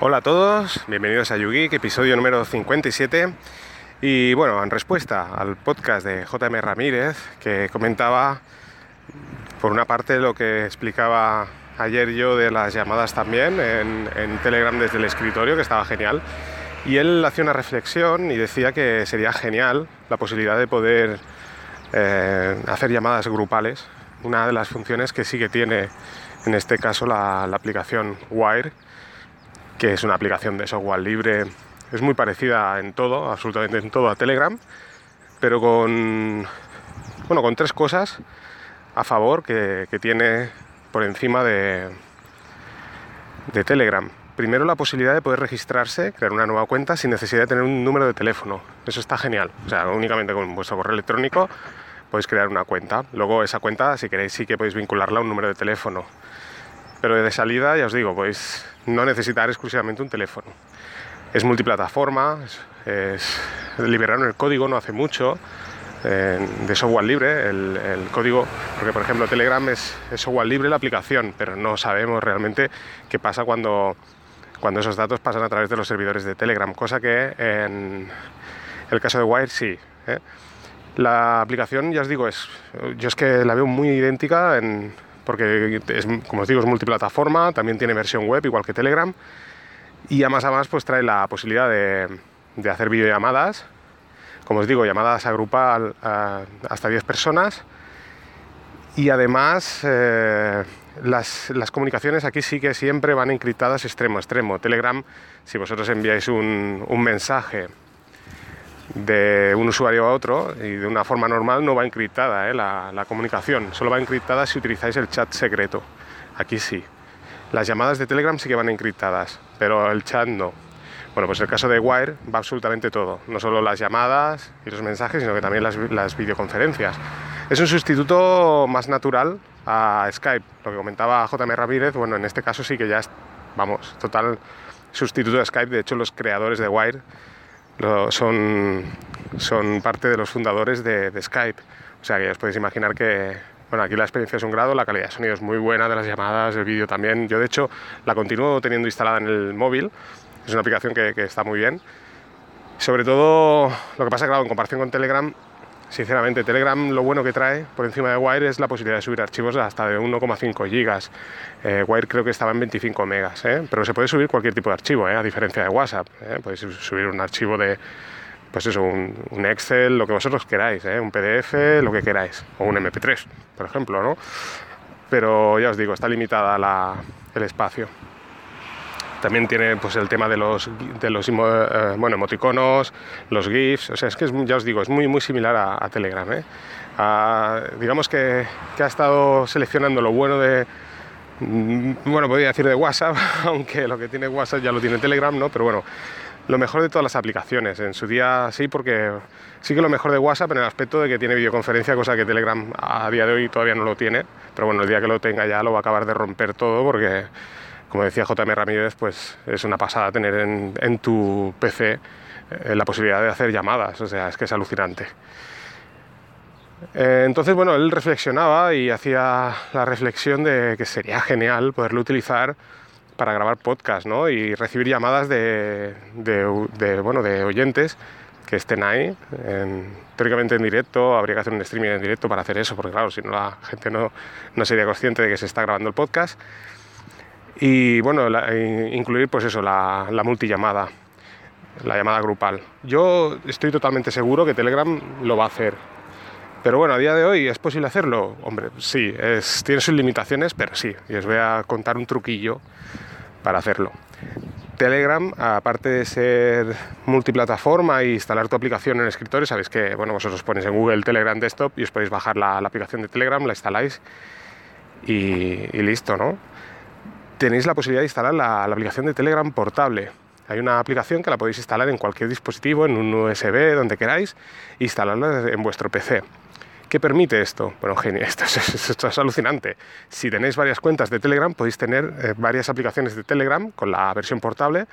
Hola a todos, bienvenidos a YouGeek, episodio número 57. Y bueno, en respuesta al podcast de JM Ramírez, que comentaba por una parte lo que explicaba ayer yo de las llamadas también en, Telegram desde el escritorio, que estaba genial. Y él hacía una reflexión y decía que sería genial la posibilidad de poder eh, hacer llamadas grupales. Una de las funciones que sí que tiene en este caso la aplicación Wire que es una aplicación de software libre. Es muy parecida en todo, absolutamente en todo a Telegram, pero con, bueno, con tres cosas a favor que, tiene por encima de, de Telegram. Primero, la posibilidad de poder registrarse, crear una nueva cuenta sin necesidad de tener un número de teléfono. Eso está genial. O sea, únicamente con vuestro correo electrónico podéis crear una cuenta. Luego, esa cuenta, si queréis, sí que podéis vincularla a un número de teléfono. Pero de salida, ya os digo, podéis no necesitar exclusivamente un teléfono. Es multiplataforma, es, liberaron el código no hace mucho eh, de software libre, el, código, porque por ejemplo Telegram es, software libre la aplicación, pero no sabemos realmente qué pasa cuando, cuando esos datos pasan a través de los servidores de Telegram, cosa que en el caso de Wire sí. ¿eh? La aplicación, ya os digo, es, yo es que la veo muy idéntica en, porque es, como os digo, es multiplataforma, también tiene versión web, igual que Telegram, y a más a más pues trae la posibilidad de, hacer videollamadas, como os digo, llamadas a grupal hasta 10 personas, y además eh, las, comunicaciones aquí sí que siempre van encriptadas extremo a extremo. Telegram, si vosotros enviáis un, un mensaje de un usuario a otro y de una forma normal no va encriptada ¿eh? la, comunicación, solo va encriptada si utilizáis el chat secreto. Aquí sí. Las llamadas de Telegram sí que van encriptadas, pero el chat no. Bueno, pues el caso de Wire va absolutamente todo, no solo las llamadas y los mensajes, sino que también las, las videoconferencias. Es un sustituto más natural a Skype, lo que comentaba JM Ramírez, bueno, en este caso sí que ya es, vamos, total sustituto de Skype, de hecho los creadores de Wire son, son parte de los fundadores de, Skype. O sea que ya os podéis imaginar que, bueno, aquí la experiencia es un grado, la calidad de sonido es muy buena de las llamadas, el vídeo también. Yo de hecho la continúo teniendo instalada en el móvil, es una aplicación que, que está muy bien. Sobre todo lo que pasa, claro, en comparación con Telegram, Sinceramente, Telegram lo bueno que trae por encima de Wire es la posibilidad de subir archivos hasta de 1,5 gigas. Eh, Wire creo que estaba en 25 megas, ¿eh? pero se puede subir cualquier tipo de archivo, ¿eh? a diferencia de WhatsApp. Podéis subir un archivo de, pues eso, un, Excel, lo que vosotros queráis, un PDF, lo que queráis, o un MP3, por ejemplo, ¿no? Pero ya os digo, está limitada el espacio. También tiene pues, el tema de los, de los eh, bueno, emoticonos, los GIFs. O sea, es que ya os digo, es muy, muy similar a, Telegram. ¿eh? digamos que, que, ha estado seleccionando lo bueno de, mm, bueno, podría decir de WhatsApp, aunque lo que tiene WhatsApp ya lo tiene Telegram, ¿no? Pero bueno, lo mejor de todas las aplicaciones. En su día sí, porque sí que lo mejor de WhatsApp en el aspecto de que tiene videoconferencia, cosa que Telegram a día de hoy todavía no lo tiene. Pero bueno, el día que lo tenga ya lo va a acabar de romper todo porque como decía JM Ramírez, pues es una pasada tener en, tu PC eh, la posibilidad de hacer llamadas, o sea, es que es alucinante. Eh, entonces, bueno, él reflexionaba y hacía la reflexión de que sería genial poderlo utilizar para grabar podcast, ¿no? Y recibir llamadas de, bueno, de oyentes que estén ahí, teóricamente en directo, habría que hacer un streaming en directo para hacer eso, porque claro, si no la gente no, no sería consciente de que se está grabando el podcast y bueno, incluir pues eso, la, la multillamada, la llamada grupal. Yo estoy totalmente seguro que Telegram lo va a hacer. Pero bueno, a día de hoy es posible hacerlo. Hombre, sí, es, tiene sus limitaciones, pero sí. Y os voy a contar un truquillo para hacerlo. Telegram, aparte de ser multiplataforma e instalar tu aplicación en escritorio, sabéis que bueno, vosotros ponéis en Google Telegram Desktop y os podéis bajar la, aplicación de Telegram, la instaláis y listo, ¿no? Tenéis la posibilidad de instalar la, aplicación de Telegram portable. Hay una aplicación que la podéis instalar en cualquier dispositivo, en un USB, donde queráis, instalarla en vuestro PC. ¿Qué permite esto? Bueno, genio, esto es, alucinante. Si tenéis varias cuentas de Telegram, podéis tener eh, varias aplicaciones de Telegram con la versión portable,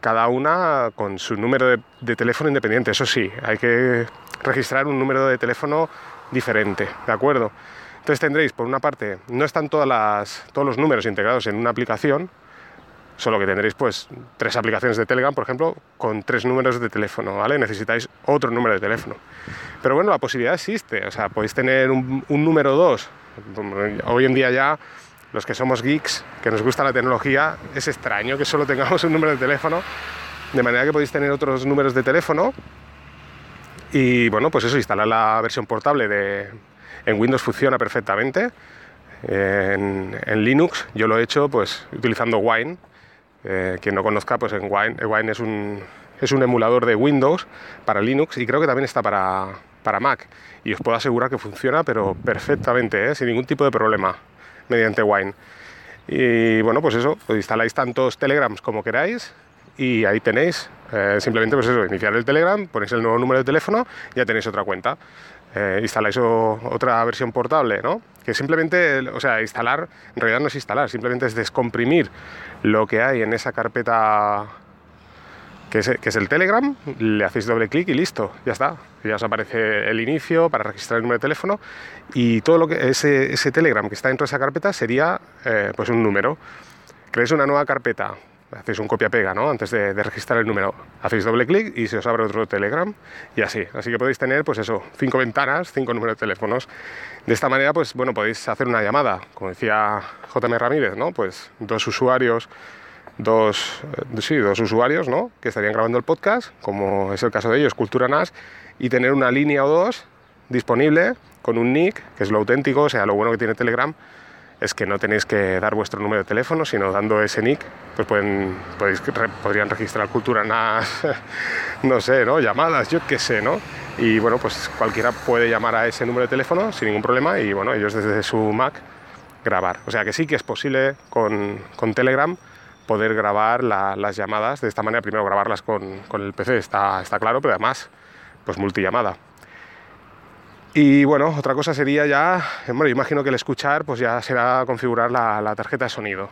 cada una con su número de, de, teléfono independiente. Eso sí, hay que registrar un número de teléfono diferente, ¿de acuerdo? Entonces tendréis, por una parte, no están todos los números integrados en una aplicación, solo que tendréis pues tres aplicaciones de Telegram, por ejemplo, con tres números de teléfono, ¿vale? Necesitáis otro número de teléfono. Pero bueno, la posibilidad existe, o sea, podéis tener un, número 2. Hoy en día ya los que somos geeks, que nos gusta la tecnología, es extraño que solo tengamos un número de teléfono, de manera que podéis tener otros números de teléfono y bueno, pues eso, instalar la versión portable de, en Windows funciona perfectamente. En, en, Linux yo lo he hecho pues utilizando Wine, eh, quien no conozca, pues en Wine, Wine es un, es un emulador de Windows para Linux y creo que también está para, para Mac. Y os puedo asegurar que funciona, pero perfectamente, ¿eh? sin ningún tipo de problema, mediante Wine. Y bueno, pues eso, instaláis tantos Telegrams como queráis y ahí tenéis, eh, simplemente pues eso, iniciar el Telegram, ponéis el nuevo número de teléfono, ya tenéis otra cuenta. Instaláis otra versión portable, ¿no? Que simplemente, o sea, instalar, en realidad no es instalar, simplemente es descomprimir lo que hay en esa carpeta que es, el Telegram, le hacéis doble clic y listo, ya está. Ya os aparece el inicio para registrar el número de teléfono y todo lo que ese, ese Telegram que está dentro de esa carpeta sería eh, pues un número. Creéis una nueva carpeta, hacéis un copia-pega ¿no? antes de, registrar el número. Hacéis doble clic y se os abre otro Telegram y así. Así que podéis tener, pues eso, cinco ventanas, cinco números de teléfonos. De esta manera, pues bueno, podéis hacer una llamada, como decía JM Ramírez, ¿no? Pues dos usuarios, dos, eh, sí, dos usuarios, ¿no? Que estarían grabando el podcast, como es el caso de ellos, Cultura NAS, y tener una línea o dos disponible con un nick, que es lo auténtico, o sea, lo bueno que tiene Telegram es que no tenéis que dar vuestro número de teléfono, sino dando ese nick, pues pueden, podrían registrar cultura NAS, no sé, ¿no? Llamadas, yo qué sé, ¿no? Y bueno, pues cualquiera puede llamar a ese número de teléfono sin ningún problema y bueno, ellos desde su Mac grabar. O sea que sí que es posible con, con Telegram poder grabar las llamadas de esta manera, primero grabarlas con, con el PC, está, está claro, pero además, pues multillamada. Y bueno, otra cosa sería ya, bueno, imagino que el escuchar pues ya será configurar la, tarjeta de sonido.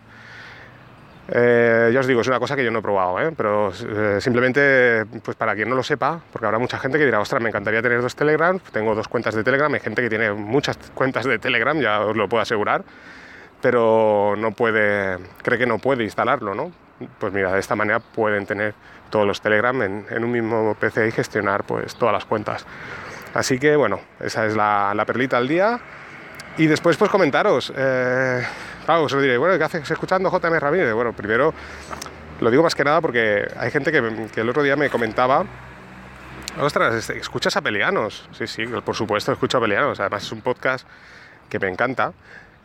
Eh, ya os digo, es una cosa que yo no he probado, ¿eh? pero eh, simplemente pues para quien no lo sepa, porque habrá mucha gente que dirá, ostras, me encantaría tener dos Telegram, tengo dos cuentas de Telegram, hay gente que tiene muchas cuentas de Telegram, ya os lo puedo asegurar, pero no puede, cree que no puede instalarlo, ¿no? Pues mira, de esta manera pueden tener todos los Telegram en, en un mismo PC y gestionar pues todas las cuentas. Así que bueno, esa es la, perlita al día. Y después pues comentaros, eh, os lo diré, bueno, ¿qué haces escuchando JM Ramírez? Bueno, primero lo digo más que nada porque hay gente que, el otro día me comentaba, ostras, ¿escuchas a Pelianos? Sí, sí, por supuesto, escucho a Pelianos, además es un podcast que me encanta.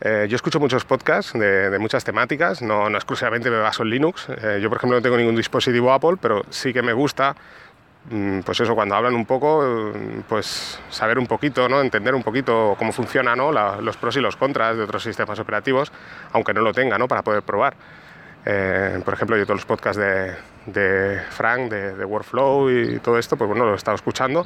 Eh, yo escucho muchos podcasts de, muchas temáticas, no, no, exclusivamente me baso en Linux. Eh, yo, por ejemplo, no tengo ningún dispositivo Apple, pero sí que me gusta pues eso, cuando hablan un poco, mm, pues saber un poquito, ¿no? entender un poquito cómo funciona ¿no? los pros y los contras de otros sistemas operativos, aunque no lo tenga, ¿no? para poder probar. Eh, por ejemplo, yo todos los podcasts de, de Frank, de, Workflow y todo esto, pues bueno, lo he estado escuchando.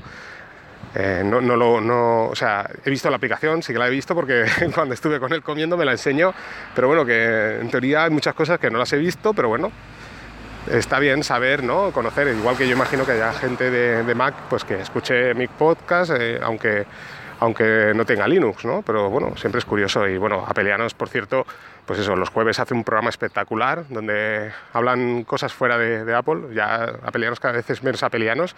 Eh, no, no, lo, no, o sea, he visto la aplicación, sí que la he visto porque cuando estuve con él comiendo me la enseñó, pero bueno, que en teoría hay muchas cosas que no las he visto, pero bueno, está bien saber, ¿no? Conocer, igual que yo imagino que haya gente de, Mac pues que escuche mi podcast, eh, aunque, aunque no tenga Linux, ¿no? Pero bueno, siempre es curioso. Y bueno, Apelianos, por cierto, pues eso, los jueves hace un programa espectacular donde hablan cosas fuera de, Apple, ya Apelianos cada vez es menos Apelianos.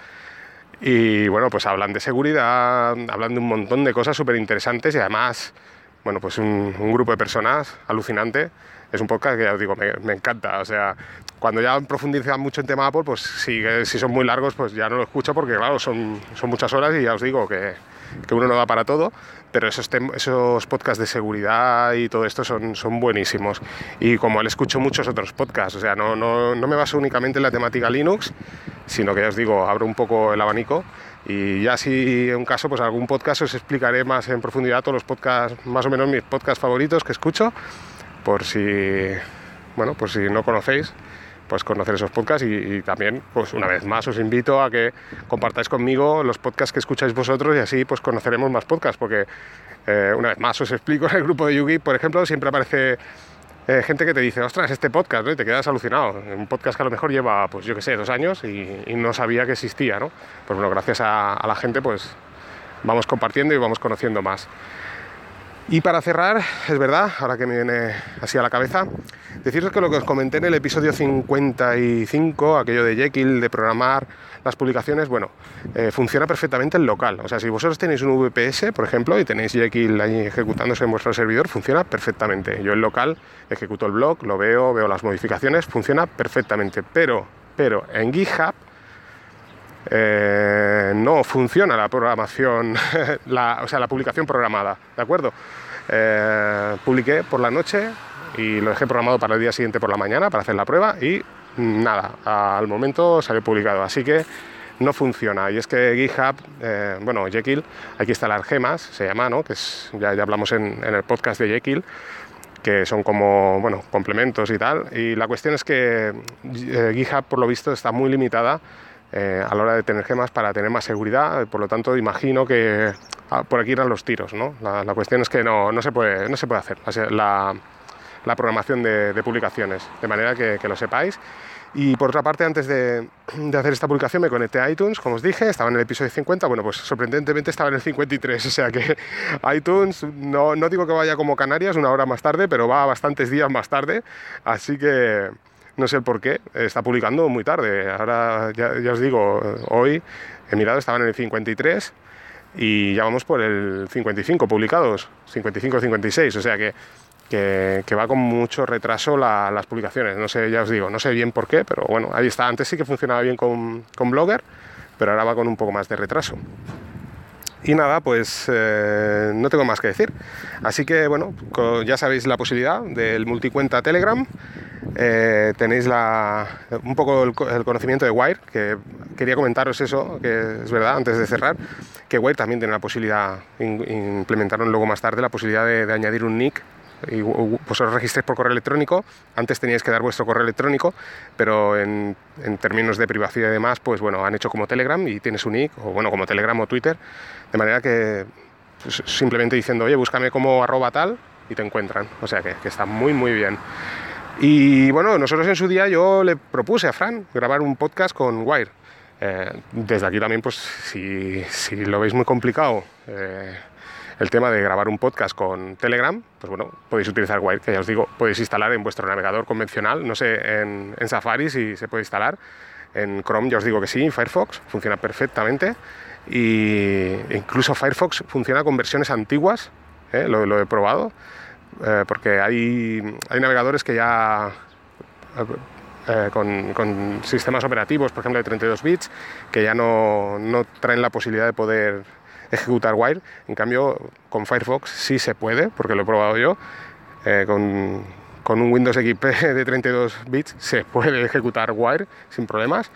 Y bueno, pues hablan de seguridad, hablan de un montón de cosas súper interesantes y además, bueno, pues un, un grupo de personas alucinante es un podcast que ya os digo, me, encanta. O sea, cuando ya profundizan mucho en tema Apple, pues si, si son muy largos, pues ya no lo escucho porque, claro, son, son muchas horas y ya os digo que, que uno no da para todo, pero esos, esos podcasts de seguridad y todo esto son, son buenísimos. Y como él escucho muchos otros podcasts, o sea, no, no, no me baso únicamente en la temática Linux, sino que ya os digo, abro un poco el abanico y ya si en caso, pues algún podcast os explicaré más en profundidad todos los podcasts, más o menos mis podcasts favoritos que escucho por si, bueno, por si no conocéis, pues conocer esos podcasts y, también, pues una vez más, os invito a que compartáis conmigo los podcasts que escucháis vosotros y así pues conoceremos más podcasts, porque eh, una vez más os explico en el grupo de Yugi, por ejemplo, siempre aparece eh, gente que te dice, ostras, este podcast, ¿no? y te quedas alucinado. Un podcast que a lo mejor lleva, pues yo qué sé, dos años y, no sabía que existía, ¿no? Pues bueno, gracias a, a la gente, pues vamos compartiendo y vamos conociendo más. Y para cerrar, es verdad, ahora que me viene así a la cabeza, deciros que lo que os comenté en el episodio 55, aquello de Jekyll, de programar las publicaciones, bueno, eh, funciona perfectamente en local. O sea, si vosotros tenéis un VPS, por ejemplo, y tenéis Jekyll ahí ejecutándose en vuestro servidor, funciona perfectamente. Yo en local ejecuto el blog, lo veo, veo las modificaciones, funciona perfectamente. Pero, pero en GitHub eh, no funciona la programación, o sea, la publicación programada, ¿de acuerdo? Eh, publiqué por la noche y lo dejé programado para el día siguiente por la mañana para hacer la prueba y nada, al momento salió publicado, así que no funciona. Y es que GitHub, eh, bueno, Jekyll, hay que instalar gemas, se llama, ¿no? Que es, ya, ya hablamos en, el podcast de Jekyll, que son como, bueno, complementos y tal. Y la cuestión es que GitHub, por lo visto, está muy limitada eh, a la hora de tener gemas para tener más seguridad. Por lo tanto, imagino que ah, por aquí irán los tiros. ¿no? La, cuestión es que no, no, se, puede, no se puede hacer la, la programación de, publicaciones, de manera que, que, lo sepáis. Y por otra parte, antes de, de, hacer esta publicación me conecté a iTunes, como os dije, estaba en el episodio 50, bueno, pues sorprendentemente estaba en el 53, o sea que iTunes, no, no digo que vaya como Canarias una hora más tarde, pero va bastantes días más tarde, así que no sé el por qué, está publicando muy tarde. Ahora ya, os digo, hoy he mirado, estaban en el 53 y ya vamos por el 55 publicados, 55-56, o sea que, que, va con mucho retraso las publicaciones. No sé, ya os digo, no sé bien por qué, pero bueno, ahí está. Antes sí que funcionaba bien con, con Blogger, pero ahora va con un poco más de retraso. Y nada, pues eh, no tengo más que decir. Así que bueno, ya sabéis la posibilidad del multicuenta Telegram. Eh, tenéis un poco el, conocimiento de Wire, que quería comentaros eso, que es verdad, antes de cerrar, que Wire también tiene la posibilidad, implementaron luego más tarde la posibilidad de, añadir un nick y vosotros registréis por correo electrónico. Antes teníais que dar vuestro correo electrónico, pero en, términos de privacidad y demás, pues bueno, han hecho como Telegram y tienes un nick, o bueno, como Telegram o Twitter, de manera que pues, simplemente diciendo, oye, búscame como arroba tal y te encuentran. O sea que está muy, muy bien. Y bueno, nosotros en su día yo le propuse a Fran grabar un podcast con Wire. Eh, desde aquí también, pues si, si, lo veis muy complicado eh, el tema de grabar un podcast con Telegram, pues bueno, podéis utilizar Wire, que ya os digo, podéis instalar en vuestro navegador convencional, no sé, en, en Safari si se puede instalar, en Chrome ya os digo que sí, Firefox funciona perfectamente y incluso Firefox funciona con versiones antiguas, eh, lo, lo he probado. Eh, porque hay, hay, navegadores que ya eh, con, con, sistemas operativos, por ejemplo de 32 bits, que ya no, no, traen la posibilidad de poder ejecutar Wire. En cambio, con Firefox sí se puede, porque lo he probado yo. Eh, con, con un Windows XP de 32 bits se puede ejecutar Wire sin problemas.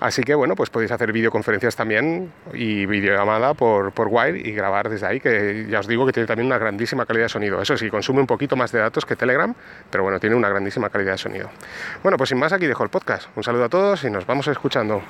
Así que bueno, pues podéis hacer videoconferencias también y videollamada por, por Wire y grabar desde ahí, que ya os digo que tiene también una grandísima calidad de sonido. Eso sí, consume un poquito más de datos que Telegram, pero bueno, tiene una grandísima calidad de sonido. Bueno, pues sin más aquí dejo el podcast. Un saludo a todos y nos vamos escuchando.